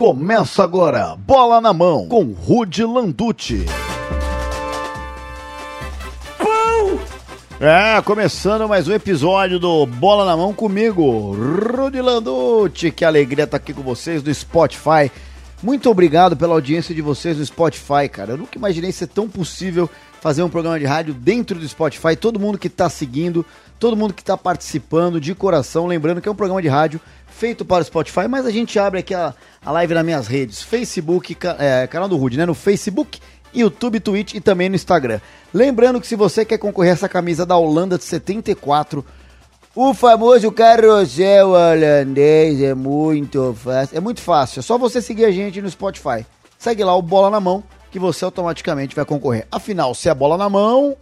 Começa agora, bola na mão, com Rude Landucci. É, começando mais um episódio do Bola na Mão comigo, Rudy Landucci. Que alegria estar aqui com vocês no Spotify. Muito obrigado pela audiência de vocês no Spotify, cara. Eu nunca imaginei ser tão possível fazer um programa de rádio dentro do Spotify. Todo mundo que está seguindo, todo mundo que está participando de coração. Lembrando que é um programa de rádio feito para o Spotify, mas a gente abre aqui a, a live nas minhas redes, Facebook, é, canal do Rude, né? No Facebook, YouTube, Twitch e também no Instagram. Lembrando que se você quer concorrer a essa camisa da Holanda de 74, o famoso carrossel holandês é muito fácil. É muito fácil, é só você seguir a gente no Spotify. Segue lá o Bola na Mão, que você automaticamente vai concorrer. Afinal, se é bola na mão.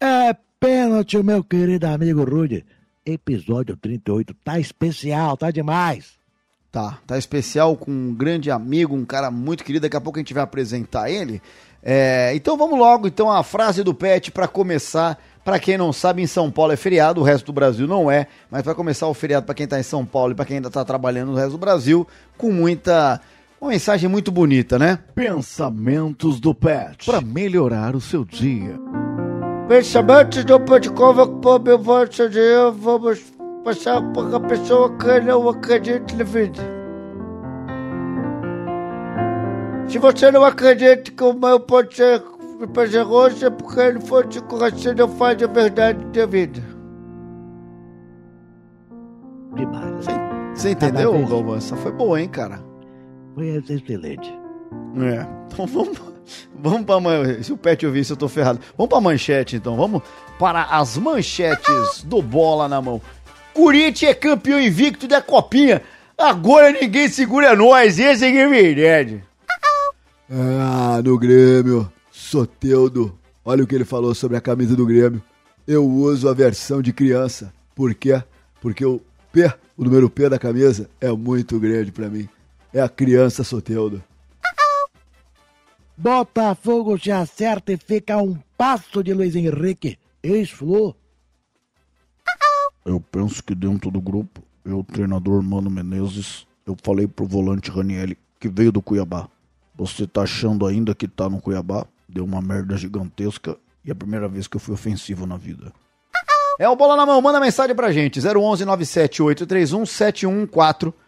É pênalti, meu querido amigo Rude. Episódio 38 tá especial, tá demais. Tá, tá especial com um grande amigo, um cara muito querido. Daqui a pouco a gente vai apresentar ele. É, então vamos logo, então a frase do Pet para começar. Para quem não sabe, em São Paulo é feriado, o resto do Brasil não é, mas vai começar o feriado para quem tá em São Paulo e para quem ainda tá trabalhando no resto do Brasil, com muita uma mensagem muito bonita, né? Pensamentos do Pet para melhorar o seu dia. Pensamentos do Pet Convoco para melhorar o seu dia. Vamos passar para a pessoa que não acredita na vida. Se você não acredita que o mal pode ser prazeroso, é porque ele foi de coração não faz a verdade da vida. Demais. Você, você entendeu, Galvão? Essa foi boa, hein, cara? Foi excelente. É. Então vamos, vamos para manchete. Se o Pet ouvir isso, eu tô ferrado. Vamos para manchete, então. Vamos para as manchetes do Bola na Mão. Corinthians é campeão invicto da Copinha. Agora ninguém segura nós. Esse é é verdade. Ah, no Grêmio. Soteudo. Olha o que ele falou sobre a camisa do Grêmio. Eu uso a versão de criança. Por quê? Porque o P, o número P da camisa, é muito grande para mim. É a criança Soteudo. Botafogo se acerta e fica a um passo de Luiz Henrique. Ex-Flu. Eu penso que dentro do grupo, eu, treinador Mano Menezes, eu falei pro volante Ranielli, que veio do Cuiabá. Você tá achando ainda que tá no Cuiabá? Deu uma merda gigantesca e é a primeira vez que eu fui ofensivo na vida. É o Bola na Mão. Manda mensagem pra gente. 011 97831 714.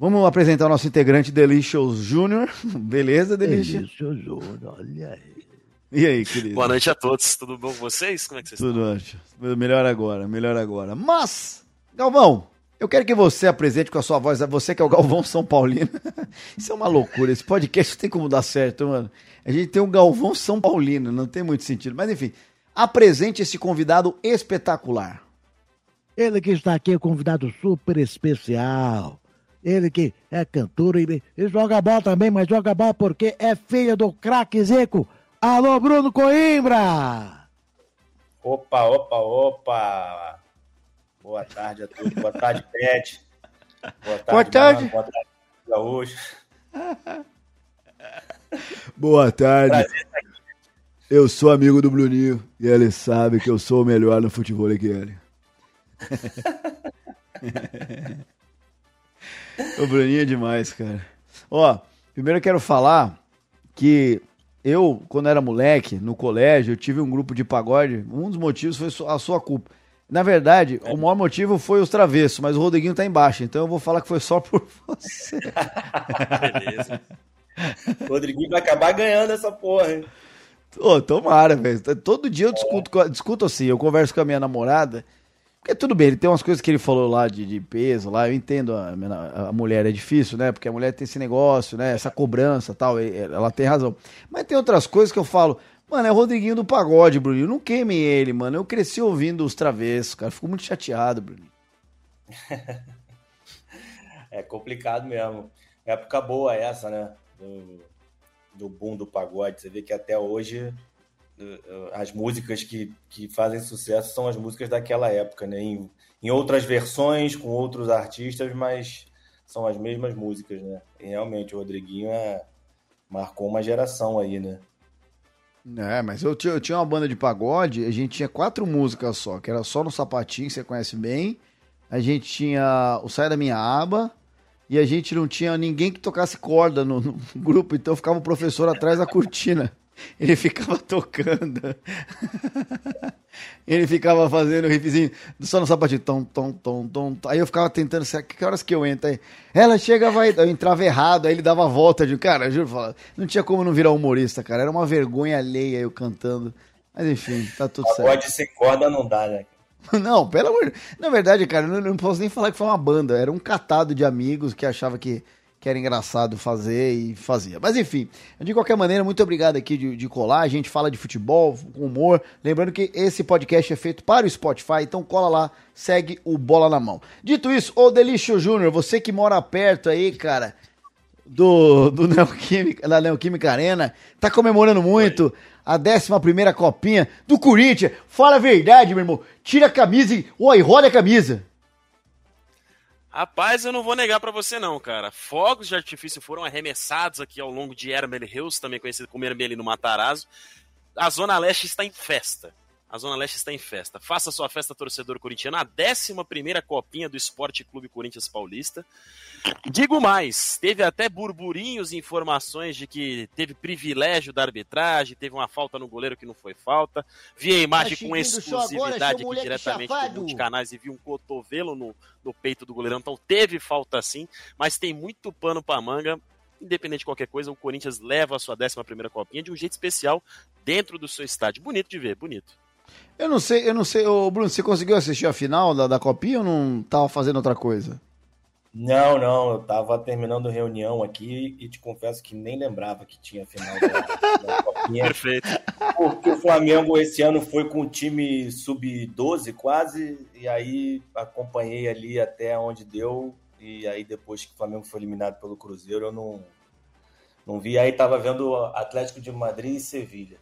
Vamos apresentar o nosso integrante Delicious Júnior. Beleza, Delicious? Delícia, Júnior, olha aí. E aí, querido? Boa noite a todos, tudo bom com vocês? Como é que vocês Tudo ótimo. Melhor agora, melhor agora. Mas, Galvão, eu quero que você apresente com a sua voz, você que é o Galvão São Paulino. Isso é uma loucura, esse podcast não tem como dar certo, mano. A gente tem um Galvão São Paulino, não tem muito sentido. Mas enfim, apresente esse convidado espetacular. Ele que está aqui é um convidado super especial. Ele que é cantor e, e joga bola também, mas joga bola porque é filho do craque Zico. Alô, Bruno Coimbra! Opa, opa, opa! Boa tarde a todos. Boa tarde, Pet. Boa tarde. Boa tarde. Mano. Boa tarde, Gaúcho. Boa tarde. Prazer estar aqui. Eu sou amigo do Bruninho e ele sabe que eu sou o melhor no futebol que ele. O Bruninho é demais, cara. Ó, primeiro eu quero falar que eu, quando era moleque, no colégio, eu tive um grupo de pagode. Um dos motivos foi a sua culpa. Na verdade, o maior motivo foi os travessos, mas o Rodriguinho tá embaixo, então eu vou falar que foi só por você. Beleza. O Rodriguinho vai acabar ganhando essa porra, hein? Ô, tomara, velho. Todo dia eu discuto, a- discuto assim, eu converso com a minha namorada. Porque tudo bem, ele tem umas coisas que ele falou lá de, de peso, lá, eu entendo, a, a mulher é difícil, né? Porque a mulher tem esse negócio, né? Essa cobrança tal, ela tem razão. Mas tem outras coisas que eu falo, mano, é o Rodriguinho do pagode, Bruninho. Não queime ele, mano. Eu cresci ouvindo os travessos, cara. Fico muito chateado, Bruninho. É complicado mesmo. Época boa essa, né? Do, do boom do pagode. Você vê que até hoje as músicas que, que fazem sucesso são as músicas daquela época, né? Em, em outras versões, com outros artistas, mas são as mesmas músicas, né? E realmente o Rodriguinho é, marcou uma geração aí, né? É, mas eu eu tinha uma banda de pagode, a gente tinha quatro músicas só, que era só no sapatinho, que você conhece bem. A gente tinha o Sai da Minha Aba, e a gente não tinha ninguém que tocasse corda no, no grupo, então ficava o professor atrás da cortina. Ele ficava tocando. ele ficava fazendo o riffzinho só no sapatinho. Tom, tom, tom, tom. Aí eu ficava tentando, que horas que eu entro? Aí, ela chega, vai. Eu entrava errado, aí ele dava a volta de. Cara, eu juro, não tinha como não virar humorista, cara. Era uma vergonha alheia eu cantando. Mas enfim, tá tudo certo. Pode ser corda, não dá, né? Não, pelo amor de Na verdade, cara, eu não, posso nem falar que foi uma banda. Era um catado de amigos que achava que, que era engraçado fazer e fazia. Mas enfim, de qualquer maneira, muito obrigado aqui de, de colar. A gente fala de futebol, humor. Lembrando que esse podcast é feito para o Spotify, então cola lá, segue o Bola na Mão. Dito isso, ô Delício Júnior, você que mora perto aí, cara, do, do Neoquímica, da Neoquímica Arena, tá comemorando muito a 11 copinha do Corinthians. Fala a verdade, meu irmão. Tira a camisa e. Oi, roda a camisa. Rapaz, eu não vou negar para você não, cara. Fogos de artifício foram arremessados aqui ao longo de Ermel Hills, também conhecido como Ermeli no Matarazzo. A Zona Leste está em festa. A Zona Leste está em festa. Faça sua festa torcedor corintiano, a 11 copinha do Esporte Clube Corinthians Paulista. Digo mais, teve até burburinhos e informações de que teve privilégio da arbitragem, teve uma falta no goleiro que não foi falta. Vi a imagem tá com exclusividade agora, aqui diretamente dos canais e vi um cotovelo no, no peito do goleirão. Então teve falta sim, mas tem muito pano para manga independente de qualquer coisa, o Corinthians leva a sua 11 primeira copinha de um jeito especial dentro do seu estádio. Bonito de ver, bonito. Eu não sei, eu não sei, ô Bruno, você conseguiu assistir a final da, da Copinha ou não tava fazendo outra coisa? Não, não, eu tava terminando reunião aqui e te confesso que nem lembrava que tinha final da, da Copinha. Perfeito. Porque o Flamengo esse ano foi com o time sub-12 quase, e aí acompanhei ali até onde deu, e aí depois que o Flamengo foi eliminado pelo Cruzeiro, eu não, não vi. Aí tava vendo Atlético de Madrid e Sevilha.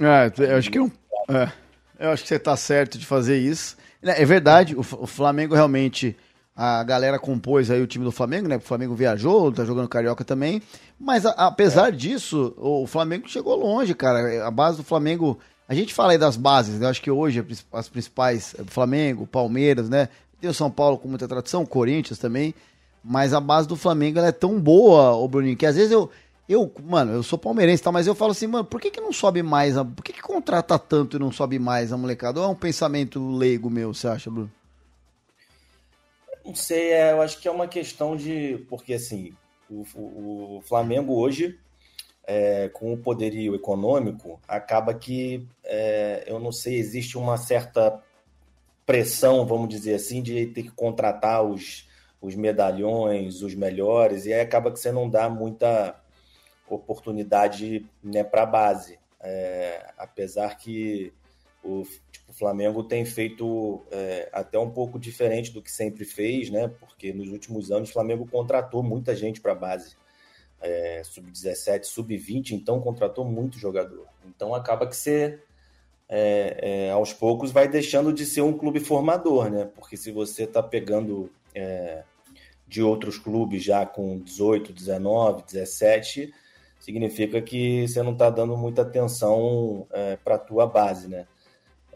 É, eu acho que é um é, eu acho que você está certo de fazer isso. É, é verdade, o, o, Flamengo realmente. A galera compôs aí o time do Flamengo, né? O Flamengo viajou, tá jogando Carioca também. Mas a, apesar é. disso, o Flamengo chegou longe, cara. A base do Flamengo. A gente fala aí das bases, né? Eu acho que hoje as principais. É, Flamengo, Palmeiras, né? Tem o São Paulo com muita tradição, Corinthians também. Mas a base do Flamengo é tão boa, o Bruninho, que às vezes eu, eu, mano, eu sou palmeirense, tá? Mas eu falo assim, mano, por que, que não sobe mais? A, por que, que contrata tanto e não sobe mais a molecada? Ou é um pensamento leigo meu, você acha, Bruno? Não sei, é, eu acho que é uma questão de. Porque, assim, o, o, o Flamengo hoje, é, com o poderio econômico, acaba que, é, eu não sei, existe uma certa pressão, vamos dizer assim, de ter que contratar os, os medalhões, os melhores, e aí acaba que você não dá muita oportunidade né, para a base. É, apesar que o, tipo, o, Flamengo tem feito é, até um pouco diferente do que sempre fez, né? Porque nos últimos anos o Flamengo contratou muita gente para a base. É, sub-17, sub-20, então contratou muito jogador. Então acaba que você, é, é, aos poucos, vai deixando de ser um clube formador, né? Porque se você está pegando é, de outros clubes já com 18, 19, 17, significa que você não está dando muita atenção é, para a tua base, né?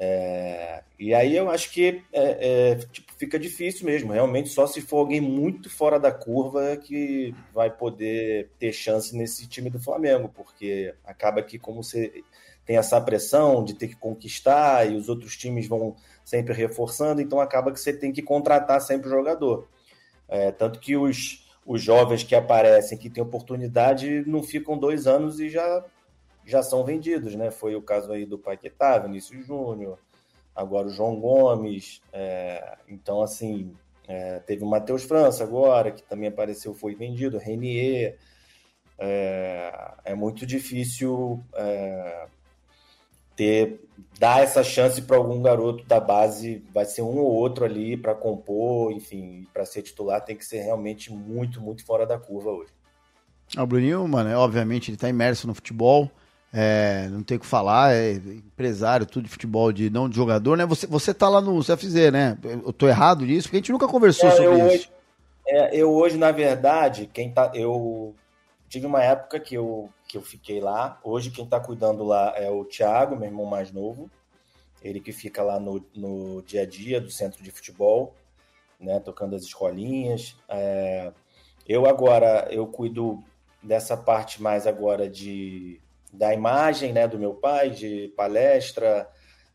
É, e aí eu acho que é, é, tipo, fica difícil mesmo, realmente só se for alguém muito fora da curva que vai poder ter chance nesse time do Flamengo, porque acaba que como você tem essa pressão de ter que conquistar e os outros times vão sempre reforçando, então acaba que você tem que contratar sempre o jogador. É, tanto que os, os jovens que aparecem, que têm oportunidade, não ficam dois anos e já, já são vendidos, né? Foi o caso aí do Paquetá, Vinícius Júnior, agora o João Gomes. É, então, assim, é, teve o Matheus França agora, que também apareceu, foi vendido, Renier. É, é muito difícil é, ter dar essa chance para algum garoto da base, vai ser um ou outro ali para compor, enfim, para ser titular tem que ser realmente muito, muito fora da curva hoje. O Bruninho, mano, é, obviamente ele está imerso no futebol, é, não tem o que falar, é empresário, tudo de futebol, de não de jogador, né? Você, você tá lá no CFZ, né? Eu tô errado nisso, porque a gente nunca conversou é, sobre isso. Hoje, é, eu hoje, na verdade, quem tá. Eu tive uma época que eu que eu fiquei lá. Hoje quem está cuidando lá é o Thiago, meu irmão mais novo. Ele que fica lá no, no dia a dia do centro de futebol, né, tocando as escolinhas. É... Eu agora, eu cuido dessa parte mais agora de da imagem, né, do meu pai, de palestra,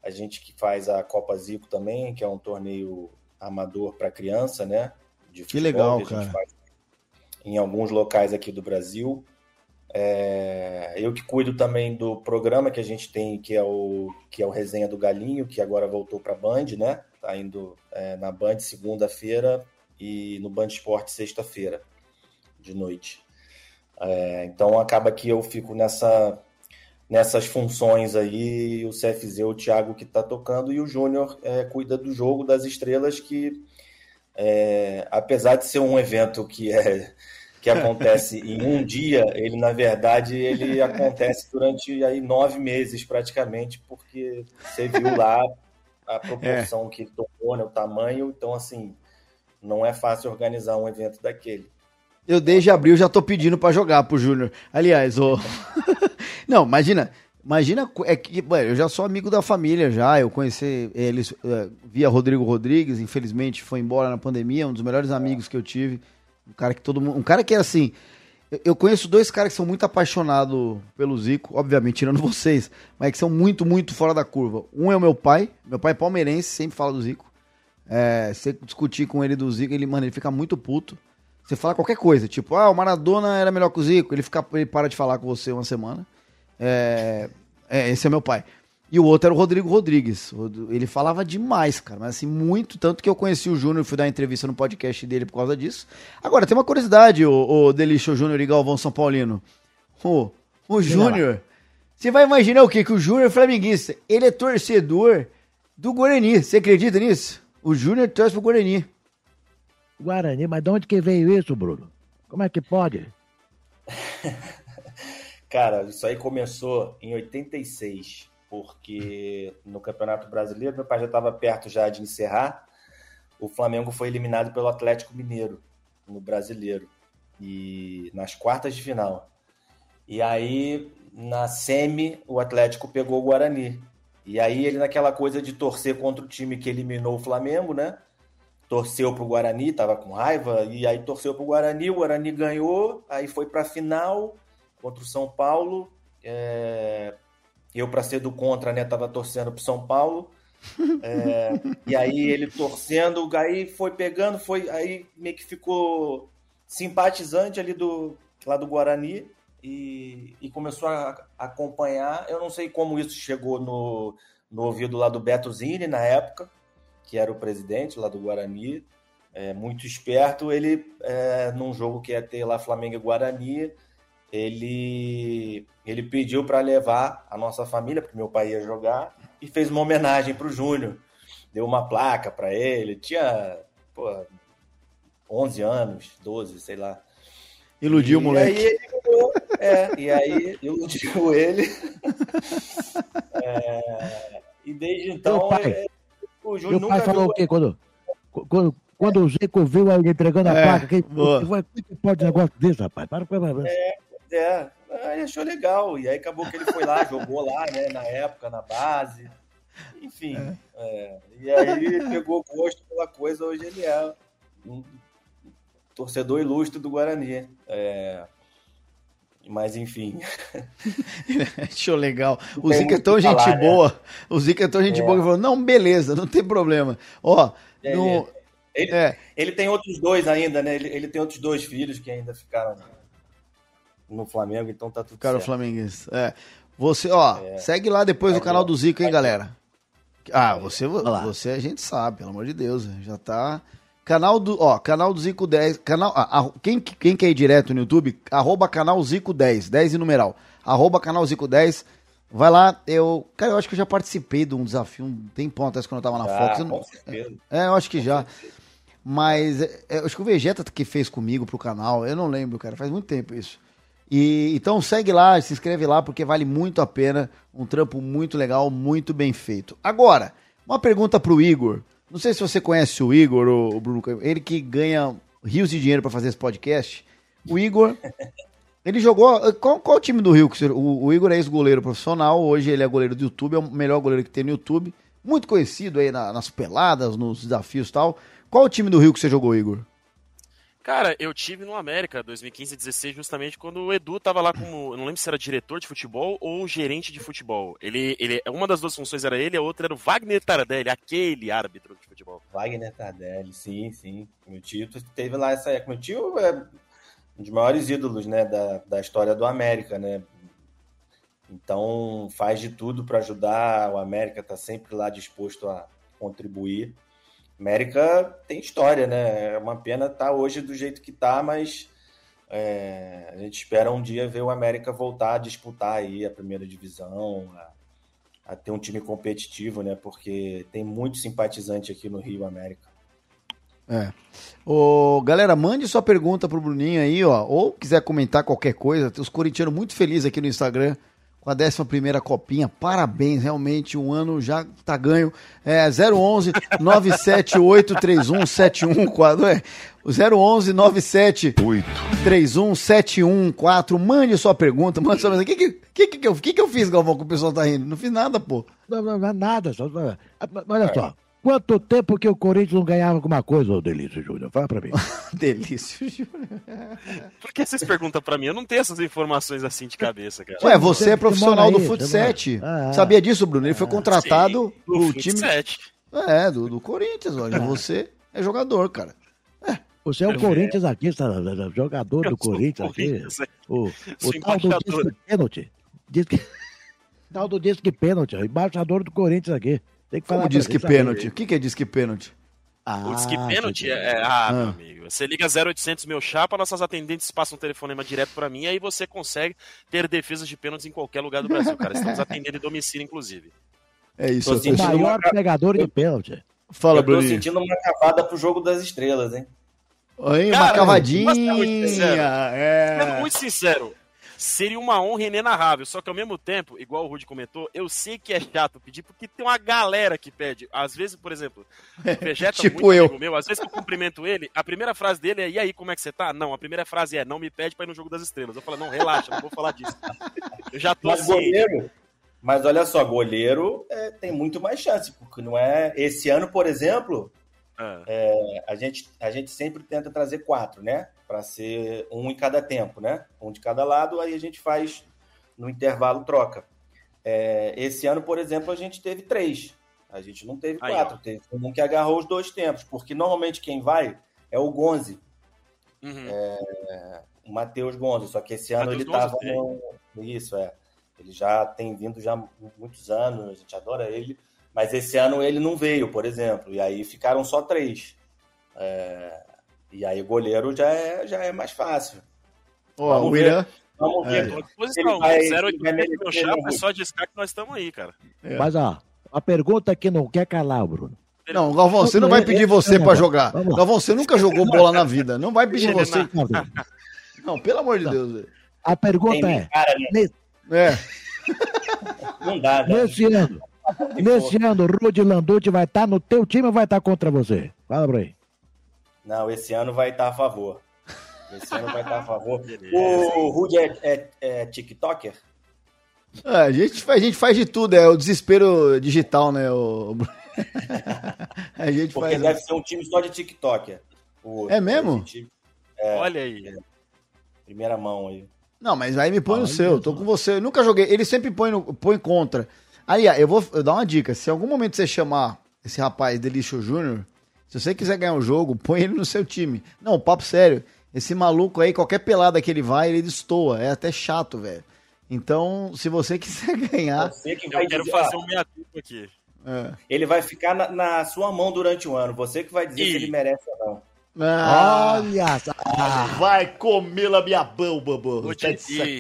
a gente que faz a Copa Zico também, que é um torneio amador para criança, né? De que legal, que cara. em alguns locais aqui do Brasil. É, eu que cuido também do programa que a gente tem, que é o que é o Resenha do Galinho, que agora voltou para Band, né? Tá indo é, na Band segunda-feira e no Band Esporte sexta-feira de noite. É, então acaba que eu fico nessa nessas funções aí, o CFZ, o Thiago que está tocando, e o Júnior é, cuida do jogo das estrelas, que é, apesar de ser um evento que é que acontece em um dia, ele na verdade ele acontece durante aí nove meses praticamente, porque você viu lá a proporção é. que tomou, né, o tamanho, então assim não é fácil organizar um evento daquele. Eu desde abril já tô pedindo para jogar pro Júnior. Aliás, o Não, imagina, imagina é que eu já sou amigo da família já, eu conheci eles é, via Rodrigo Rodrigues, infelizmente foi embora na pandemia, um dos melhores amigos que eu tive, um cara que todo mundo, um cara que é assim, eu conheço dois caras que são muito apaixonados pelo Zico, obviamente tirando vocês, mas que são muito, muito fora da curva. Um é o meu pai, meu pai é palmeirense, sempre fala do Zico. É, você discutir com ele do Zico, ele, mano, ele fica muito puto. Você fala qualquer coisa, tipo, ah, o Maradona era melhor que o Zico, ele, fica, ele para de falar com você uma semana. É, é, esse é meu pai. E o outro era o Rodrigo Rodrigues. Ele falava demais, cara, mas assim, muito. Tanto que eu conheci o Júnior e fui dar entrevista no podcast dele por causa disso. Agora, tem uma curiosidade, o, o Delício Júnior e Galvão São Paulino. O, o Júnior. Você vai imaginar o quê? Que o Júnior é flamenguista. Ele é torcedor do Guarani. Você acredita nisso? O Júnior torce pro Guarani. Guarani, mas de onde que veio isso, Bruno? Como é que pode? Cara, isso aí começou em 86, porque no Campeonato Brasileiro, meu pai já estava perto já de encerrar, o Flamengo foi eliminado pelo Atlético Mineiro no Brasileiro e nas quartas de final. E aí na semi o Atlético pegou o Guarani. E aí ele naquela coisa de torcer contra o time que eliminou o Flamengo, né? torceu pro Guarani, tava com raiva, e aí torceu pro Guarani, o Guarani ganhou, aí foi pra final contra o São Paulo. É... Eu, para ser do contra, né, tava torcendo pro São Paulo. É... e aí ele torcendo, aí foi pegando, foi aí meio que ficou simpatizante ali do lá do Guarani e, e começou a acompanhar. Eu não sei como isso chegou no, no ouvido lá do Beto Zini na época, que era o presidente lá do Guarani, é, muito esperto, ele, é, num jogo que ia ter lá Flamengo e Guarani, ele, ele pediu para levar a nossa família, porque meu pai ia jogar, e fez uma homenagem para o Júnior. Deu uma placa para ele, tinha pô, 11 anos, 12, sei lá. Iludiu o moleque. Aí ele é, e aí iludiu ele. É, e desde então. É, o Júnior Meu pai falou o quê quando, quando, quando o Zico viu ele entregando a é, placa? Que, como que pode um negócio desse, rapaz? Para, para, para. É, é. Aí achou legal. E aí acabou que ele foi lá, jogou lá, né? Na época, na base. Enfim. É. É. E aí pegou gosto pela coisa. Hoje ele é um torcedor ilustre do Guarani. É, mas enfim. Show legal. O Zica é tão gente falar, né? boa. Né? O Zica é tão gente é. boa que falou: não, beleza, não tem problema. Ó, é, no... ele, é. ele tem outros dois ainda, né? Ele, ele tem outros dois filhos que ainda ficaram no Flamengo, então tá tudo Ficaram flamenguistas. É. Você, ó, é. segue lá depois o canal do Zica, hein, galera? Ah, você, você a gente sabe, pelo amor de Deus. Já tá. Canal do, ó, canal do Zico 10, canal, a, quem, quem quer ir direto no YouTube, arroba canal Zico 10, 10 e numeral, arroba canal Zico 10, vai lá, eu, cara, eu acho que eu já participei de um desafio um tempão atrás quando eu tava na ah, Fox, eu não, é, eu acho que já, mas é, é, eu acho que o Vegeta que fez comigo pro canal, eu não lembro, cara, faz muito tempo isso. E, então segue lá, se inscreve lá, porque vale muito a pena, um trampo muito legal, muito bem feito. Agora, uma pergunta pro Igor, não sei se você conhece o Igor, o Bruno, ele que ganha rios de dinheiro para fazer esse podcast. O Igor, ele jogou. Qual, qual o time do Rio? O, o Igor é ex-goleiro profissional, hoje ele é goleiro do YouTube, é o melhor goleiro que tem no YouTube. Muito conhecido aí na, nas peladas, nos desafios e tal. Qual o time do Rio que você jogou, Igor? Cara, eu tive no América 2015 e 16 justamente quando o Edu tava lá como, eu não lembro se era diretor de futebol ou gerente de futebol. Ele, ele, uma das duas funções era ele, a outra era o Wagner Tardelli, aquele árbitro de futebol. Wagner Tardelli, sim, sim. Meu tio teve lá essa. Meu tio é um dos maiores ídolos, né, da, da história do América, né? Então faz de tudo para ajudar. O América tá sempre lá disposto a contribuir. América tem história, né? É uma pena estar tá hoje do jeito que está, mas é, a gente espera um dia ver o América voltar a disputar aí a primeira divisão, a, a, ter um time competitivo, né? Porque tem muito simpatizante aqui no Rio América. É. Ô, galera, mande sua pergunta pro Bruninho aí, ó. Ou quiser comentar qualquer coisa. Tem os corintianos muito felizes aqui no Instagram com a 11 Copinha. Parabéns, realmente, um ano já tá ganho. É 011 97831 714. É, o 011 97831 714. Mande sua pergunta, mande sua mensagem. O que que, que, que, eu, que, que eu fiz, Galvão, que o pessoal tá rindo? Não fiz nada, pô. Não, não, não nada. Só, olha só. Quanto tempo que o Corinthians não ganhava alguma coisa, ô Delício Júnior? Fala pra mim. Delício Júnior. Por que vocês perguntam pra mim? Eu não tenho essas informações assim de cabeça, cara. Ué, você é profissional do Futset. Ah, ah, Sabia disso, Bruno? Ele foi contratado sim, pro time. É, do, do Corinthians, olha. Ah. Você é jogador, cara. É. Você é o Corinthians aqui, jogador do Corinthians aqui. É. O, o tal do disque pênalti. Disque, tal do disque pênalti, embaixador do Corinthians aqui. Tem que falar Como diz que pênalti? O que, que é diz que pênalti? Ah, o disque pênalti é, é. Ah, ah, meu amigo. Você liga 0800 meu chapa, nossas atendentes passam um telefonema direto para mim, aí você consegue ter defesas de pênaltis em qualquer lugar do Brasil, cara. Estamos atendendo em domicílio, inclusive. É isso. O maior uma... pegador de pênalti. Fala, Bruno. Eu tô sentindo uma cavada pro jogo das estrelas, hein? Oi, uma cavadinha. É. Sendo muito sincero, seria uma honra inenarrável. Só que ao mesmo tempo, igual o Rudy comentou, eu sei que é chato pedir, porque tem uma galera que pede. Às vezes, por exemplo, o Vegeta, tipo eu. meu, às vezes que eu cumprimento ele, a primeira frase dele é: E aí, como é que você tá? Não, a primeira frase é: Não me pede pra ir no jogo das estrelas. Eu falo: Não, relaxa, não vou falar disso. Eu já tô mas assim. Goleiro, mas olha só, goleiro é, tem muito mais chance, porque não é. Esse ano, por exemplo, ah. É, a, gente, a gente sempre tenta trazer quatro, né? Para ser um em cada tempo, né? Um de cada lado, aí a gente faz no intervalo troca. É, esse ano, por exemplo, a gente teve três. A gente não teve aí, quatro. Ó. Teve um que agarrou os dois tempos, porque normalmente quem vai é o Gonze. Uhum. É, o Matheus Gonze, só que esse ano Mateus ele estava no... Isso, é. Ele já tem vindo já muitos anos, a gente adora ele mas esse ano ele não veio, por exemplo, e aí ficaram só três. É... E aí goleiro já é, já é mais fácil. Ó, vamos o William. Vamos ver. É. Posição, vai, zero meu chapa, é só discar que nós estamos aí, cara. É. Mas ó, a pergunta que não quer calar, Bruno. Não, Galvão, você não vai pedir você para jogar. Galvão, você nunca jogou bola na vida. Não vai pedir você. Não, pelo amor de Deus. A pergunta é. Cara, né? É. Não dá, né? Nesse ano, Nesse ano, o Rudy Landucci vai estar tá no teu time ou vai estar tá contra você? Fala pra aí. Não, esse ano vai estar tá a favor. Esse ano vai estar a favor. O Rudy é, é, é TikToker? Ah, a, gente, a gente faz de tudo, é o desespero digital, né? O... a gente Porque faz... deve ser um time só de TikToker. O, é mesmo? É, Olha aí. É, primeira mão aí. Não, mas aí me põe ah, no seu, tô com você. Eu nunca joguei. Ele sempre põe, no, põe contra. Aí, eu vou eu dar uma dica. Se em algum momento você chamar esse rapaz Delício Júnior, se você quiser ganhar o um jogo, põe ele no seu time. Não, papo sério. Esse maluco aí, qualquer pelada que ele vai, ele destoa. É até chato, velho. Então, se você quiser ganhar. Você que vai eu quero dizer, fazer um meia aqui. É. Ele vai ficar na, na, sua mão durante o ano. Você que vai dizer e... se ele merece ou não. Ah, Olha! Ah, vai comer la minha mão, babô. Tá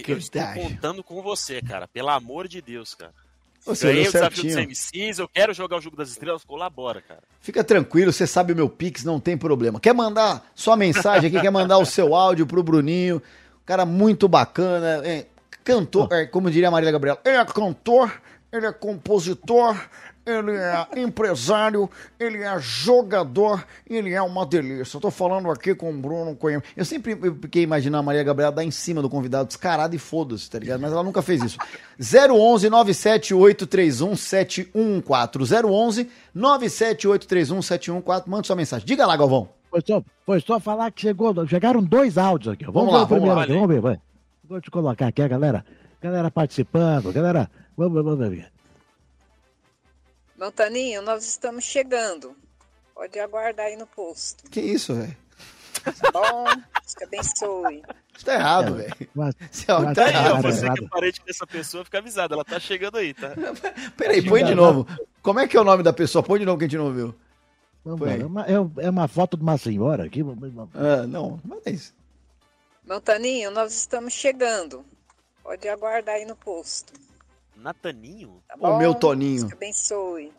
eu estou contando com você, cara. Pelo amor de Deus, cara. Você Ganhei o desafio dos MCs, eu quero jogar o jogo das estrelas, colabora, cara. Fica tranquilo, você sabe o meu Pix, não tem problema. Quer mandar sua mensagem aqui, quer mandar o seu áudio pro Bruninho, cara muito bacana, é, cantor, é, como diria a Maria Gabriela, ele é cantor, ele é compositor, ele é empresário, ele é jogador, ele é uma delícia. Eu tô falando aqui com o Bruno Coimbra. Eu sempre fiquei imaginando a Maria Gabriela dar em cima do convidado, descarado e foda-se, tá ligado? Mas ela nunca fez isso. 011 97831 714. 011 97831 714. Manda sua mensagem. Diga lá, Galvão. Foi só, foi só falar que chegou, chegaram dois áudios aqui. Vamos, vamos lá, primeiro vamos aqui, vamos ver, vai. Vou te colocar aqui a galera, galera participando, galera, vamos, vamos ver. Montaninho, nós estamos chegando. Pode aguardar aí no posto. Que isso, velho? Tá bom, Deus que abençoe. Isso tá errado, velho. Isso é tá errado. Você que é parente dessa pessoa, fica avisado. Ela tá chegando aí, tá? Peraí, põe de novo. Como é que é o nome da pessoa? Põe de novo que a gente não ouviu. Vamos é, uma, é, é, uma foto de uma senhora aqui. Ah, não, não é isso. Montaninho, nós estamos chegando. Pode aguardar aí no posto. Nataninho? Tá bom? O meu Toninho. Deus abençoe.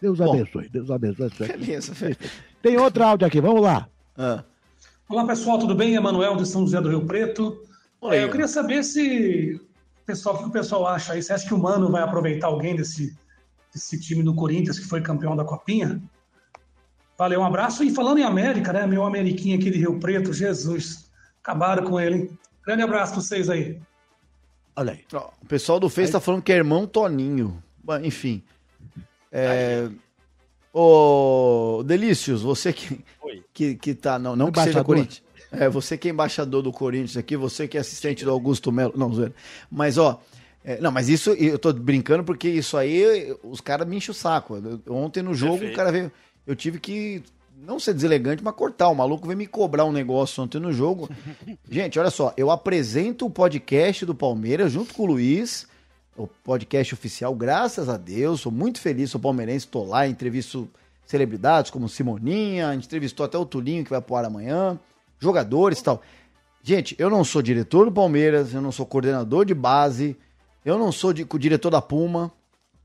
Deus abençoe, Deus abençoe. Beleza, Tem outro áudio aqui, vamos lá. Ah. Olá pessoal, tudo bem? Emanuel de São José do Rio Preto. É, eu queria saber se pessoal, o que o pessoal acha aí. Você acha que o Mano vai aproveitar alguém desse, desse time do Corinthians que foi campeão da Copinha? Valeu, um abraço. E falando em América, né? Meu Ameriquinho aqui de Rio Preto, Jesus. Acabaram com ele, hein? Grande abraço pra vocês aí. Olha aí. o pessoal do Face tá falando que é irmão Toninho. Enfim. É... Ô, Delícios, você que, que, que tá. Não, não que seja Corinthians. É, você que é embaixador do Corinthians aqui, você que é assistente do Augusto Melo. Não, zoeira. Mas, ó. É, não, mas isso, eu tô brincando porque isso aí, os caras me enchem o saco. Ontem no jogo, Perfeito. o cara veio eu tive que não ser deselegante, mas cortar. O maluco veio me cobrar um negócio ontem no jogo. Gente, olha só, eu apresento o podcast do Palmeiras junto com o Luiz, o podcast oficial, graças a Deus. Sou muito feliz, sou palmeirense, estou lá, entrevisto celebridades como Simoninha, entrevistou até o Tulinho, que vai pro ar amanhã, jogadores e tal. Gente, eu não sou diretor do Palmeiras, eu não sou coordenador de base, eu não sou de, diretor da Puma,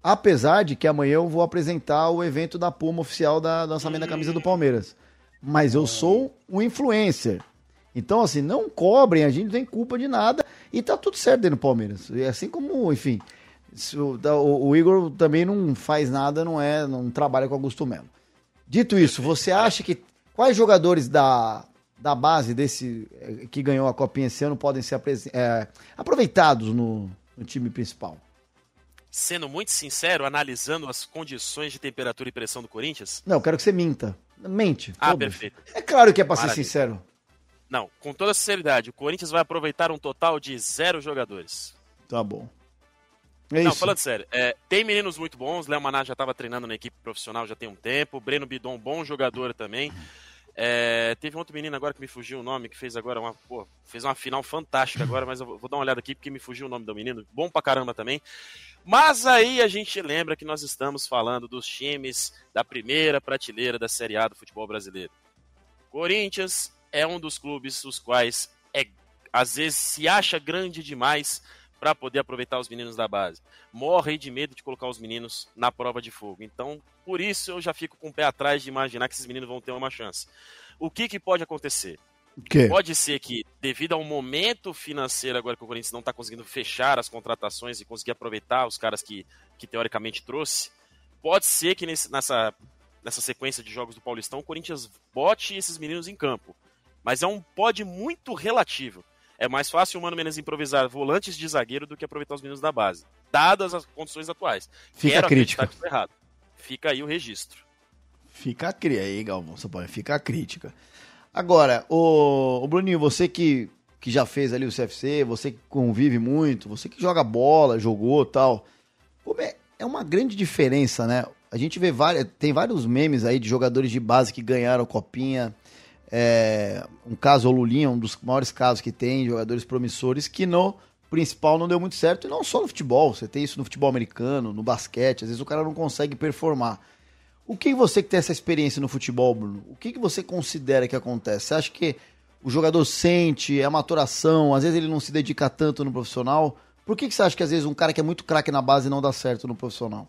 Apesar de que amanhã eu vou apresentar o evento da Puma oficial da, do lançamento da camisa do Palmeiras. Mas eu sou um influencer. Então, assim, não cobrem, a gente não tem culpa de nada e tá tudo certo dentro do Palmeiras. E assim como, enfim, o, o, Igor também não faz nada, não é, não trabalha com Augusto Melo. Dito isso, você acha que quais jogadores da, da base desse eh, que ganhou a Copinha esse ano podem ser é, aproveitados no, no time principal? Sendo muito sincero, analisando as condições de temperatura e pressão do Corinthians? Não, quero que você minta. Mente. Ah, perfeito. É claro que é pra Maravilha. ser sincero. Não, com toda sinceridade, o Corinthians vai aproveitar um total de zero jogadores. Tá bom. É Não, isso. falando sério, é, tem meninos muito bons, Léo Maná já estava treinando na equipe profissional já tem um tempo, Breno Bidon, bom jogador também. É, teve um outro menino agora que me fugiu o nome, que fez agora uma, pô, fez uma final fantástica agora, mas eu vou, dar uma olhada aqui porque me fugiu o nome do menino, bom pra caramba também. Mas aí a gente lembra que nós estamos falando dos times da primeira prateleira da Série A do futebol brasileiro. Corinthians é um dos clubes os quais é, às vezes se acha grande demais para poder aproveitar os meninos da base. Morre de medo de colocar os meninos na prova de fogo. Então, por isso eu já fico com o pé atrás de imaginar que esses meninos vão ter uma chance. O que, que pode acontecer? Que? Pode ser que, devido ao momento financeiro agora que o Corinthians não está conseguindo fechar as contratações e conseguir aproveitar os caras que, que teoricamente trouxe, pode ser que nesse, nessa, nessa sequência de jogos do Paulistão o Corinthians bote esses meninos em campo. Mas é um pode muito relativo. É mais fácil o Mano Menezes improvisar volantes de zagueiro do que aproveitar os meninos da base, dadas as condições atuais. Fica Quero a crítica. errado. Fica aí o registro. Fica a crítica aí, Galvão, pode ficar a crítica. Agora, o, o Bruninho, você que, que já fez ali o CFC, você que convive muito, você que joga bola, jogou tal. É, é uma grande diferença, né? A gente vê várias, tem vários memes aí de jogadores de base que ganharam copinha. É, um caso, o Lulinha, um dos maiores casos que tem, jogadores promissores, que no principal não deu muito certo, e não só no futebol, você tem isso no futebol americano, no basquete, às vezes o cara não consegue performar. O que você que tem essa experiência no futebol, Bruno, o que, que você considera que acontece? Você acha que o jogador sente, é a maturação, às vezes ele não se dedica tanto no profissional? Por que, que você acha que às vezes um cara que é muito craque na base não dá certo no profissional?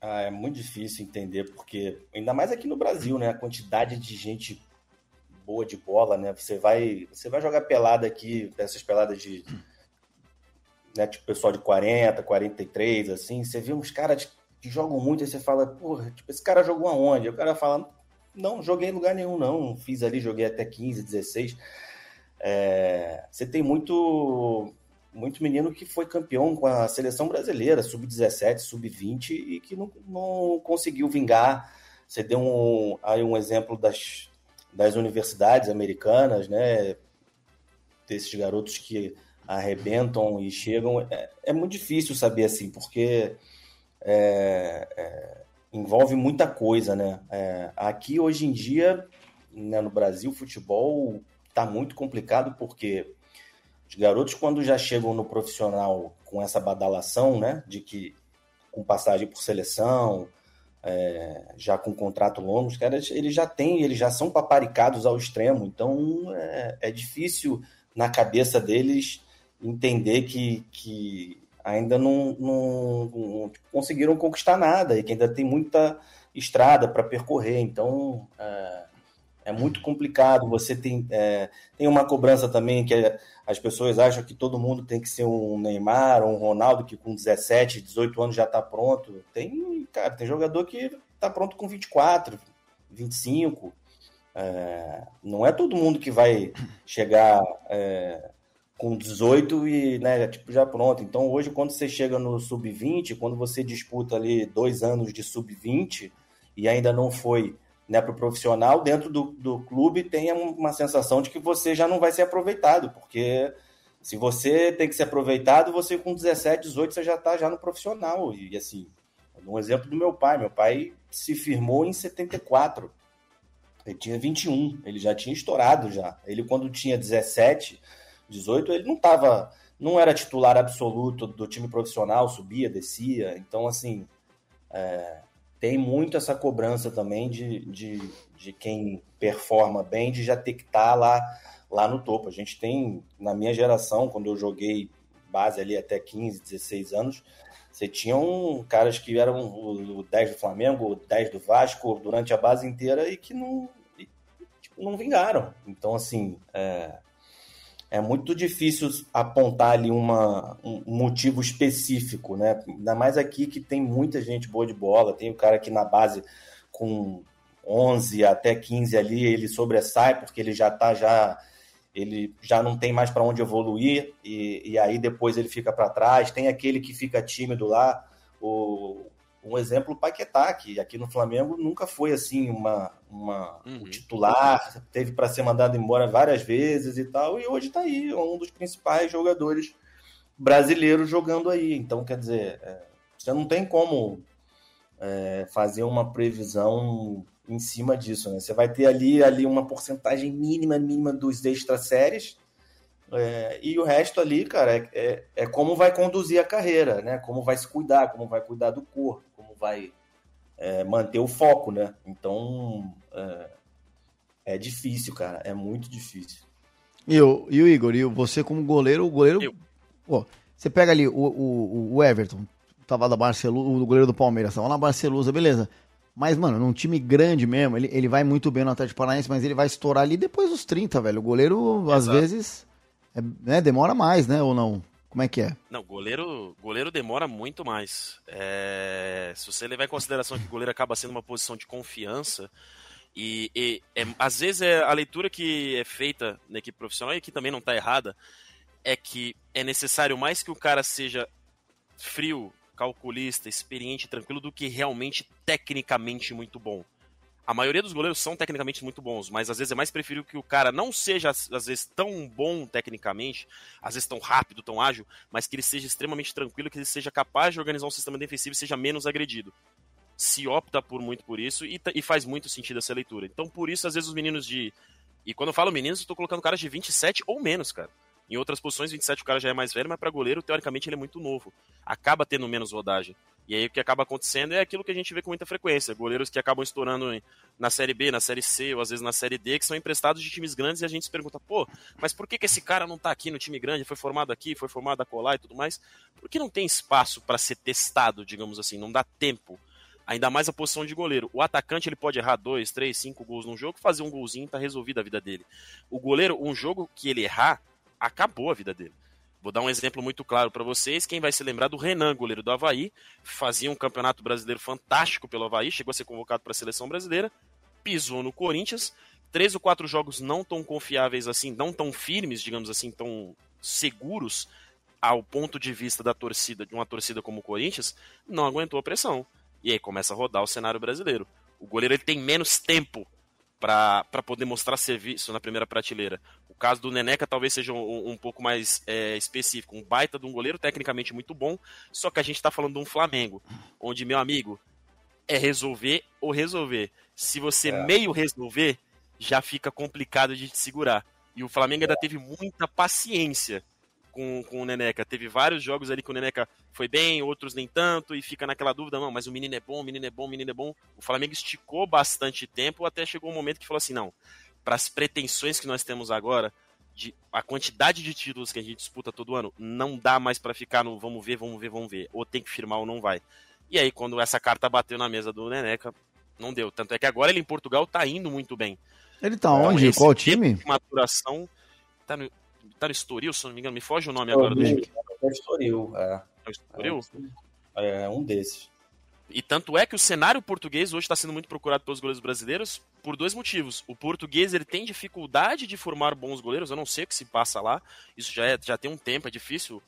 Ah, é muito difícil entender, porque, ainda mais aqui no Brasil, né? A quantidade de gente boa de bola, né? Você vai, você vai jogar pelada aqui, dessas peladas de. Né, tipo, pessoal de 40, 43, assim, você vê uns caras que jogam muito, e você fala, porra, tipo, esse cara jogou aonde? o cara fala, não, joguei em lugar nenhum, não. Fiz ali, joguei até 15, 16. É, você tem muito muito menino que foi campeão com a seleção brasileira, sub-17, sub-20, e que não, não conseguiu vingar. Você deu um, aí um exemplo das, das universidades americanas, né? Desses garotos que arrebentam e chegam. É, é muito difícil saber assim, porque é, é, envolve muita coisa, né? É, aqui hoje em dia, né, no Brasil, o futebol está muito complicado porque os garotos, quando já chegam no profissional com essa badalação, né, de que com passagem por seleção, é, já com contrato longo, os caras eles já têm, eles já são paparicados ao extremo, então é, é difícil na cabeça deles entender que, que ainda não, não, não, conseguiram conquistar nada e que ainda tem muita estrada para percorrer. Então é, é, muito complicado. Você tem, é, tem uma cobrança também que as pessoas acham que todo mundo tem que ser um Neymar um Ronaldo que com 17, 18 anos já está pronto. Tem, cara, tem jogador que está pronto com 24, 25. É, não é todo mundo que vai chegar é, com 18 e né, tipo, já pronto. Então hoje, quando você chega no sub-20, quando você disputa ali dois anos de sub-20 e ainda não foi né, para o profissional, dentro do, do clube tem uma sensação de que você já não vai ser aproveitado, porque se você tem que ser aproveitado, você com 17, 18 você já está já no profissional. E assim, um exemplo do meu pai, meu pai se firmou em 74. Ele tinha 21, ele já tinha estourado já. Ele quando tinha 17, 18, ele não estava, não era titular absoluto do time profissional, subia, descia. Então, assim, é, tem muito essa cobrança também de, de, de quem performa bem, de já ter que estar tá lá, lá no topo. A gente tem, na minha geração, quando eu joguei base ali até 15, 16 anos, você tinha um, caras que eram o, 10 do Flamengo, o 10 do Vasco durante a base inteira e que não, e, tipo, não vingaram. Então, assim, é, é muito difícil apontar ali uma, um motivo específico, né? Ainda mais aqui que tem muita gente boa de bola, tem o cara que na base com 11 até 15 ali, ele sobressai porque ele já está já ele já não tem mais para onde evoluir e, e aí depois ele fica para trás. Tem aquele que fica tímido lá, o, um exemplo, o Paquetá, que aqui no Flamengo nunca foi assim uma, uma uhum. um titular, teve para ser mandado embora várias vezes e tal, e hoje está aí, um dos principais jogadores brasileiros jogando aí. Então, quer dizer, é, você não tem como é, fazer uma previsão em cima disso, né? Você vai ter ali, ali uma porcentagem mínima, mínima dos extra séries, é, e o resto ali, cara, é, é, é, como vai conduzir a carreira, né? Como vai se cuidar, como vai cuidar do corpo, como vai é, manter o foco, né? Então é, é, difícil, cara, é muito difícil. E o, e o Igor, e você como goleiro, o goleiro. Pô, você pega ali o, o, o Everton, tava da Barcelusa, o goleiro do Palmeiras, tava na Barcelusa, beleza. Mas, mano, num time grande mesmo, ele, ele vai muito bem no Atlético Paranaense, mas ele vai estourar ali depois dos 30, velho. O goleiro, Exato. às vezes é, né, demora mais, né? Ou não? Como é que é? Não, goleiro, goleiro demora muito mais. É, se você levar em consideração que o goleiro acaba sendo uma posição de confiança, e, e é, às vezes é a leitura que é feita na equipe profissional, e aqui também não está errada, é que é necessário mais que o cara seja frio, calculista, experiente, tranquilo, do que realmente tecnicamente muito bom a maioria dos goleiros são tecnicamente muito bons, mas às vezes é mais preferível que o cara não seja, às vezes, tão bom tecnicamente, às vezes tão rápido, tão ágil, mas que ele seja extremamente tranquilo, que ele seja capaz de organizar um sistema defensivo e seja menos agredido. Se opta por muito por isso e, e faz muito sentido essa leitura. Então, por isso, às vezes, os meninos de. E quando eu falo meninos, eu tô colocando caras de 27 ou menos, cara. Em outras posições, 27 o cara já é mais velho, mas para goleiro, teoricamente, ele é muito novo. Acaba tendo menos rodagem. E aí o que acaba acontecendo é aquilo que a gente vê com muita frequência. Goleiros que acabam estourando na Série B, na Série C, ou às vezes na Série D, que são emprestados de times grandes e a gente se pergunta, pô, mas por que, que esse cara não tá aqui no time grande? Foi formado aqui, foi formado a colar e tudo mais? Porque não tem espaço para ser testado, digamos assim, não dá tempo. Ainda mais a posição de goleiro. O atacante ele pode errar dois, três, cinco gols num jogo, fazer um golzinho tá resolvida a vida dele. O goleiro, um jogo que ele errar, acabou a vida dele. Vou dar um exemplo muito claro para vocês. Quem vai se lembrar do Renan, goleiro do Havaí, fazia um campeonato brasileiro fantástico pelo Havaí, chegou a ser convocado para a seleção brasileira, pisou no Corinthians. Três ou quatro jogos não tão confiáveis assim, não tão firmes, digamos assim, tão seguros ao ponto de vista da torcida, de uma torcida como o Corinthians, não aguentou a pressão. E aí começa a rodar o cenário brasileiro. O goleiro ele tem menos tempo para poder mostrar serviço na primeira prateleira. O caso do Neneca talvez seja um, um pouco mais é, específico. Um baita de um goleiro, tecnicamente muito bom, só que a gente está falando de um Flamengo, onde, meu amigo, é resolver ou resolver. Se você é. meio resolver, já fica complicado de te segurar. E o Flamengo ainda é. teve muita paciência com, com o Neneca. Teve vários jogos ali que o Neneca foi bem, outros nem tanto, e fica naquela dúvida, não, mas o menino é bom, o menino é bom, o menino é bom. O Flamengo esticou bastante tempo, até chegou um momento que falou assim, não, para as pretensões que nós temos agora, de, a quantidade de títulos que a gente disputa todo ano, não dá mais para ficar no vamos ver, vamos ver, vamos ver, ou tem que firmar ou não vai. E aí, quando essa carta bateu na mesa do Neneca, não deu. Tanto é que agora ele em Portugal tá indo muito bem. Ele tá onde? Então, Qual time? Maturação. Tá no, tá no Estoril, se não me engano. Me foge o nome agora do time. É Estoril, é. É o Estoril? É, é um desses. E tanto é que o cenário português hoje está sendo muito procurado pelos goleiros brasileiros por dois motivos. O português ele tem dificuldade de formar bons goleiros, eu não sei o que se passa lá. Isso já, é, já tem um tempo, é difícil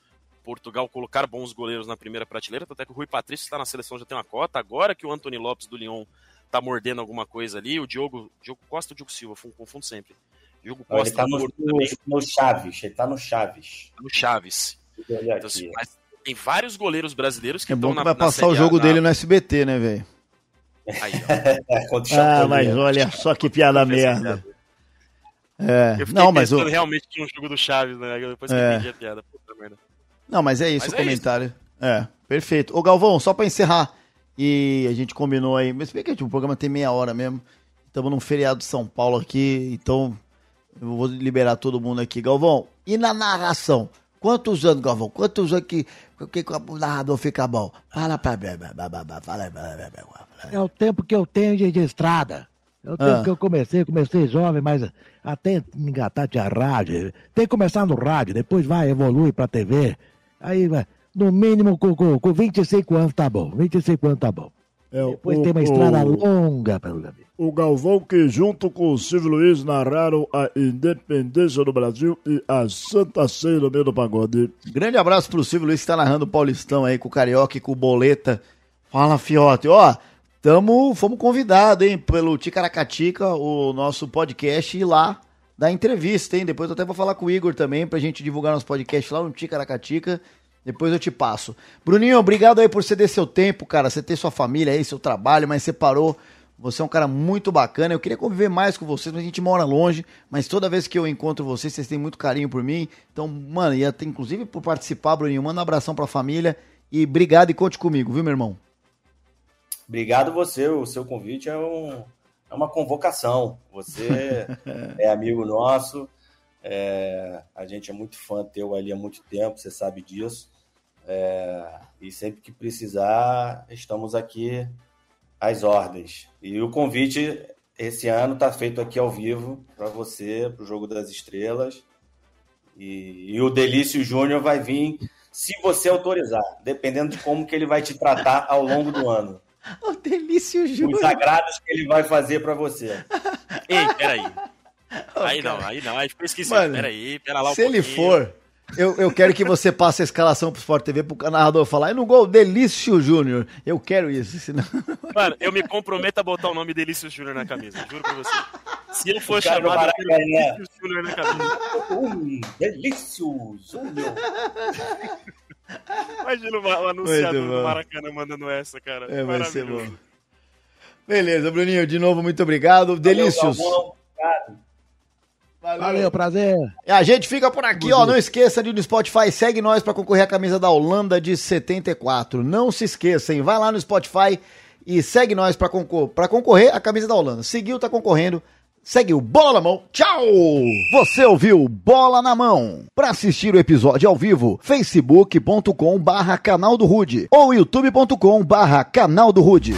Portugal colocar bons goleiros na primeira prateleira, até que o Rui Patrício está na seleção, já tem uma cota. Agora que o Anthony Lopes do Lyon está mordendo alguma coisa ali, o Diogo, Diogo Costa ou Diogo Silva, confundo sempre. Diogo Costa ele tá no, no, no, Chaves, ele tá no Chaves. No Chaves. Então, assim, mas tem vários goleiros brasileiros que é estão na vai passar o jogo a, dele no SBT, né, velho? ah, mas olha só que piada merda. É, não, mas o... realmente tinha um jogo do Chaves, né? Depois que é. entendi a piada, puta merda. Não, mas é isso mas o é comentário. Isso. É, perfeito. Ô Galvão, só pra encerrar, e a gente combinou aí, mas bem que tipo, o programa tem meia hora mesmo. Estamos num feriado de São Paulo aqui, então eu vou liberar todo mundo aqui. Galvão, e na narração? Quantos anos, Galvão? Quantos anos que, que, que o narrador fica bom? Fala pra mim. Fala, É o tempo que eu tenho de, de estrada. É o tempo ah. que eu comecei, comecei jovem, mas até me engatar de rádio. Tem que começar no rádio, depois vai, evolui pra TV. Aí, no mínimo, com, com, com 25 anos tá bom. 25 anos tá bom. É, Depois o, tem uma estrada o, longa pelo caminho. O Galvão que junto com o Silvio Luiz narraram a independência do Brasil e a Santa Ceia no meio do pagode. Grande abraço pro Silvio Luiz que tá narrando o Paulistão aí com o Carioca e com o Boleta. Fala, Fiote. Ó, tamo, fomos convidados, hein, pelo Ticaracatica, o nosso podcast, ir lá da entrevista, hein? Depois eu até vou falar com o Igor também pra gente divulgar nosso podcast lá no Ticaracatica. Depois eu te passo. Bruninho, obrigado aí por ceder seu tempo, cara. Você ter sua família aí, seu trabalho, mas você parou. Você é um cara muito bacana. Eu queria conviver mais com vocês, mas a gente mora longe. Mas toda vez que eu encontro vocês, vocês têm muito carinho por mim. Então, mano, e até inclusive por participar, Bruninho. Manda um abração pra família. E obrigado e conte comigo, viu, meu irmão? Obrigado você. O seu convite é um, é uma convocação. Você é amigo nosso, é, a gente é muito fã teu ali há muito tempo, você sabe disso. É, e sempre que precisar, estamos aqui às ordens. E o convite esse ano está feito aqui ao vivo para você, para o Jogo das Estrelas. E, e o Delício Júnior vai vir se você autorizar, dependendo de como que ele vai te tratar ao longo do ano. O Delício Júnior. Os agrados que ele vai fazer para você. Ei, peraí. aí não, aí não, aí ficou esquisito. Mano, peraí, pera lá um Se pouquinho. ele for, eu, eu quero que você passe a escalação pro Sport TV pro narrador falar. E no gol, Delício Júnior. Eu quero isso, senão. Mano, eu me comprometo a botar o nome Delício Júnior na camisa, juro pra você. Se ele for chamado Delício Júnior na camisa. Um Delício Júnior. Imagina o anunciador do Maracanã mandando essa, cara. É, vai ser bom. Beleza, Bruninho, de novo, muito obrigado. Delícios. Obrigado. Valeu. Valeu, prazer. A gente fica por aqui, ó. Não esqueça de ir no Spotify, segue nós para concorrer à camisa da Holanda de 74. Não se esqueçam, vai lá no Spotify e segue nós para concor concorrer à camisa da Holanda. Seguiu, tá concorrendo. Segue o Bola na Mão. Tchau! Você ouviu Bola na Mão. Para assistir o episódio ao vivo, facebook.com barra canal do Rude ou youtube.com barra canal do Rude.